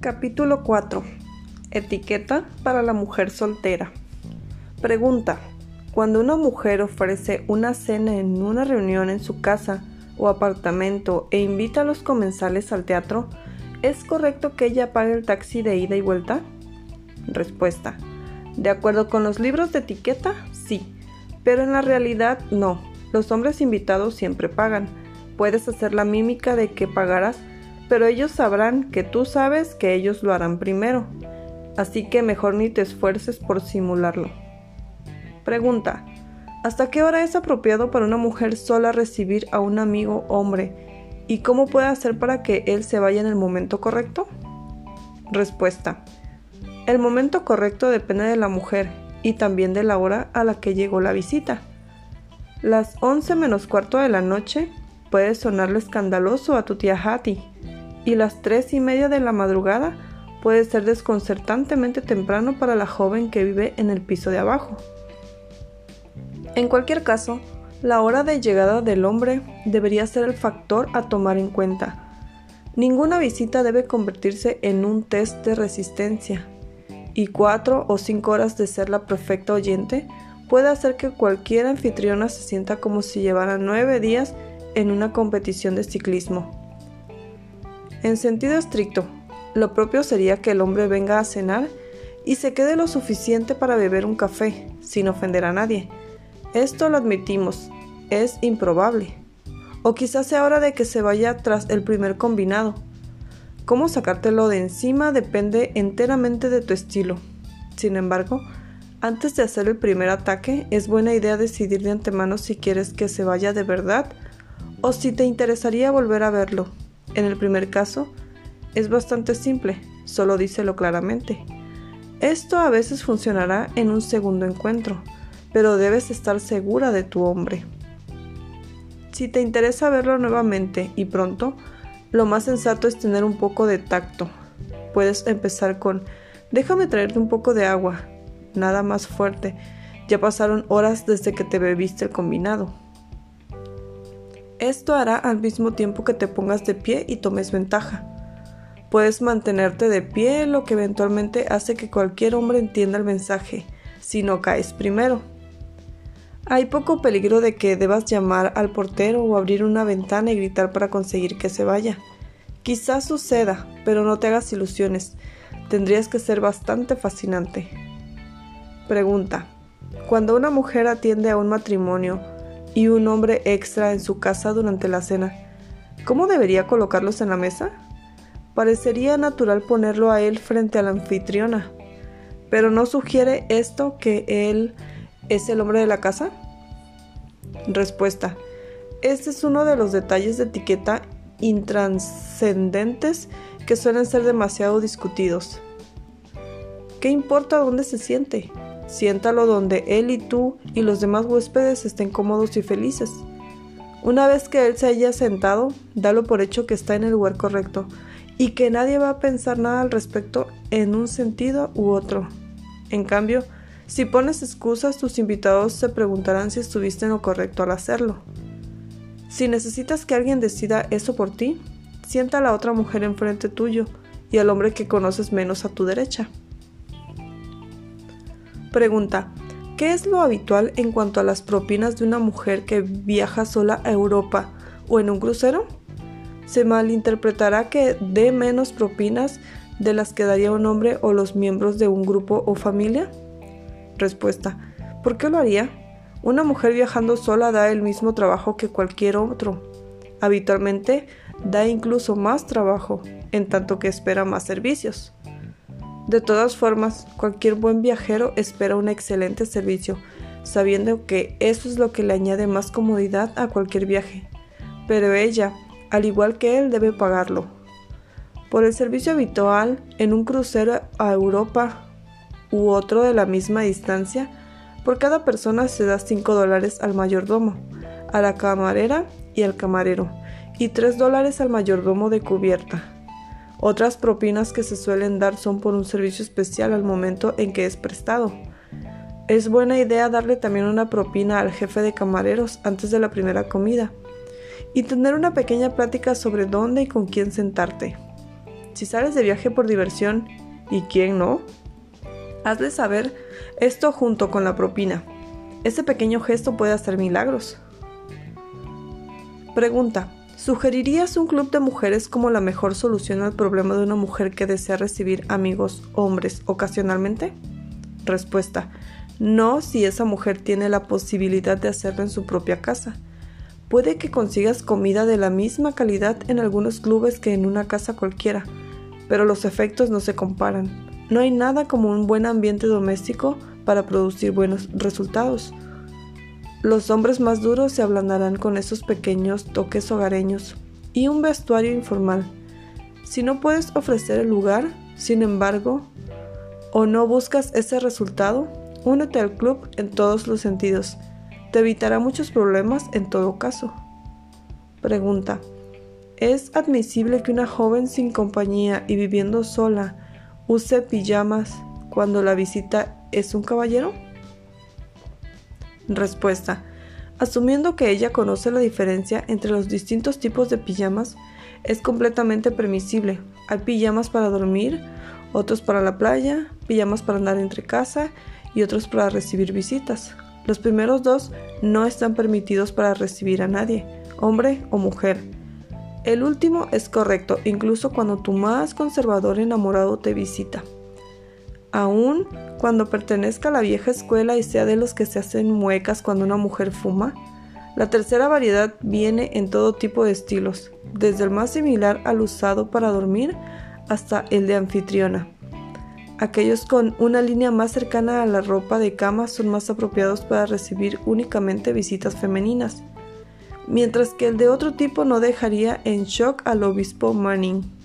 Capítulo 4. Etiqueta para la mujer soltera. Pregunta. Cuando una mujer ofrece una cena en una reunión en su casa o apartamento e invita a los comensales al teatro, ¿es correcto que ella pague el taxi de ida y vuelta? Respuesta. De acuerdo con los libros de etiqueta, sí, pero en la realidad no. Los hombres invitados siempre pagan. Puedes hacer la mímica de que pagarás pero ellos sabrán que tú sabes que ellos lo harán primero, así que mejor ni te esfuerces por simularlo. Pregunta. ¿Hasta qué hora es apropiado para una mujer sola recibir a un amigo hombre? ¿Y cómo puede hacer para que él se vaya en el momento correcto? Respuesta. El momento correcto depende de la mujer y también de la hora a la que llegó la visita. Las 11 menos cuarto de la noche puede sonarle escandaloso a tu tía Hattie y las tres y media de la madrugada puede ser desconcertantemente temprano para la joven que vive en el piso de abajo. En cualquier caso, la hora de llegada del hombre debería ser el factor a tomar en cuenta. Ninguna visita debe convertirse en un test de resistencia, y cuatro o cinco horas de ser la perfecta oyente puede hacer que cualquier anfitriona se sienta como si llevara nueve días en una competición de ciclismo. En sentido estricto, lo propio sería que el hombre venga a cenar y se quede lo suficiente para beber un café, sin ofender a nadie. Esto lo admitimos, es improbable. O quizás sea hora de que se vaya tras el primer combinado. Cómo sacártelo de encima depende enteramente de tu estilo. Sin embargo, antes de hacer el primer ataque, es buena idea decidir de antemano si quieres que se vaya de verdad o si te interesaría volver a verlo. En el primer caso, es bastante simple, solo díselo claramente. Esto a veces funcionará en un segundo encuentro, pero debes estar segura de tu hombre. Si te interesa verlo nuevamente y pronto, lo más sensato es tener un poco de tacto. Puedes empezar con déjame traerte un poco de agua, nada más fuerte. Ya pasaron horas desde que te bebiste el combinado. Esto hará al mismo tiempo que te pongas de pie y tomes ventaja. Puedes mantenerte de pie, lo que eventualmente hace que cualquier hombre entienda el mensaje, si no caes primero. Hay poco peligro de que debas llamar al portero o abrir una ventana y gritar para conseguir que se vaya. Quizás suceda, pero no te hagas ilusiones. Tendrías que ser bastante fascinante. Pregunta. Cuando una mujer atiende a un matrimonio, y un hombre extra en su casa durante la cena. ¿Cómo debería colocarlos en la mesa? Parecería natural ponerlo a él frente a la anfitriona. ¿Pero no sugiere esto que él es el hombre de la casa? Respuesta. Este es uno de los detalles de etiqueta intranscendentes que suelen ser demasiado discutidos. ¿Qué importa dónde se siente? Siéntalo donde él y tú y los demás huéspedes estén cómodos y felices. Una vez que él se haya sentado, dalo por hecho que está en el lugar correcto y que nadie va a pensar nada al respecto en un sentido u otro. En cambio, si pones excusas, tus invitados se preguntarán si estuviste en lo correcto al hacerlo. Si necesitas que alguien decida eso por ti, sienta a la otra mujer enfrente tuyo y al hombre que conoces menos a tu derecha. Pregunta. ¿Qué es lo habitual en cuanto a las propinas de una mujer que viaja sola a Europa o en un crucero? ¿Se malinterpretará que dé menos propinas de las que daría un hombre o los miembros de un grupo o familia? Respuesta. ¿Por qué lo haría? Una mujer viajando sola da el mismo trabajo que cualquier otro. Habitualmente da incluso más trabajo, en tanto que espera más servicios. De todas formas, cualquier buen viajero espera un excelente servicio, sabiendo que eso es lo que le añade más comodidad a cualquier viaje. Pero ella, al igual que él, debe pagarlo. Por el servicio habitual en un crucero a Europa u otro de la misma distancia, por cada persona se da 5 dólares al mayordomo, a la camarera y al camarero, y 3 dólares al mayordomo de cubierta. Otras propinas que se suelen dar son por un servicio especial al momento en que es prestado. Es buena idea darle también una propina al jefe de camareros antes de la primera comida y tener una pequeña plática sobre dónde y con quién sentarte. Si sales de viaje por diversión, ¿y quién no? Hazle saber esto junto con la propina. Ese pequeño gesto puede hacer milagros. Pregunta. ¿Sugerirías un club de mujeres como la mejor solución al problema de una mujer que desea recibir amigos hombres ocasionalmente? Respuesta. No si esa mujer tiene la posibilidad de hacerlo en su propia casa. Puede que consigas comida de la misma calidad en algunos clubes que en una casa cualquiera, pero los efectos no se comparan. No hay nada como un buen ambiente doméstico para producir buenos resultados. Los hombres más duros se ablandarán con esos pequeños toques hogareños y un vestuario informal. Si no puedes ofrecer el lugar, sin embargo, o no buscas ese resultado, únete al club en todos los sentidos. Te evitará muchos problemas en todo caso. Pregunta. ¿Es admisible que una joven sin compañía y viviendo sola use pijamas cuando la visita es un caballero? Respuesta. Asumiendo que ella conoce la diferencia entre los distintos tipos de pijamas, es completamente permisible. Hay pijamas para dormir, otros para la playa, pijamas para andar entre casa y otros para recibir visitas. Los primeros dos no están permitidos para recibir a nadie, hombre o mujer. El último es correcto, incluso cuando tu más conservador enamorado te visita. Aún cuando pertenezca a la vieja escuela y sea de los que se hacen muecas cuando una mujer fuma, la tercera variedad viene en todo tipo de estilos, desde el más similar al usado para dormir hasta el de anfitriona. Aquellos con una línea más cercana a la ropa de cama son más apropiados para recibir únicamente visitas femeninas, mientras que el de otro tipo no dejaría en shock al obispo Manning.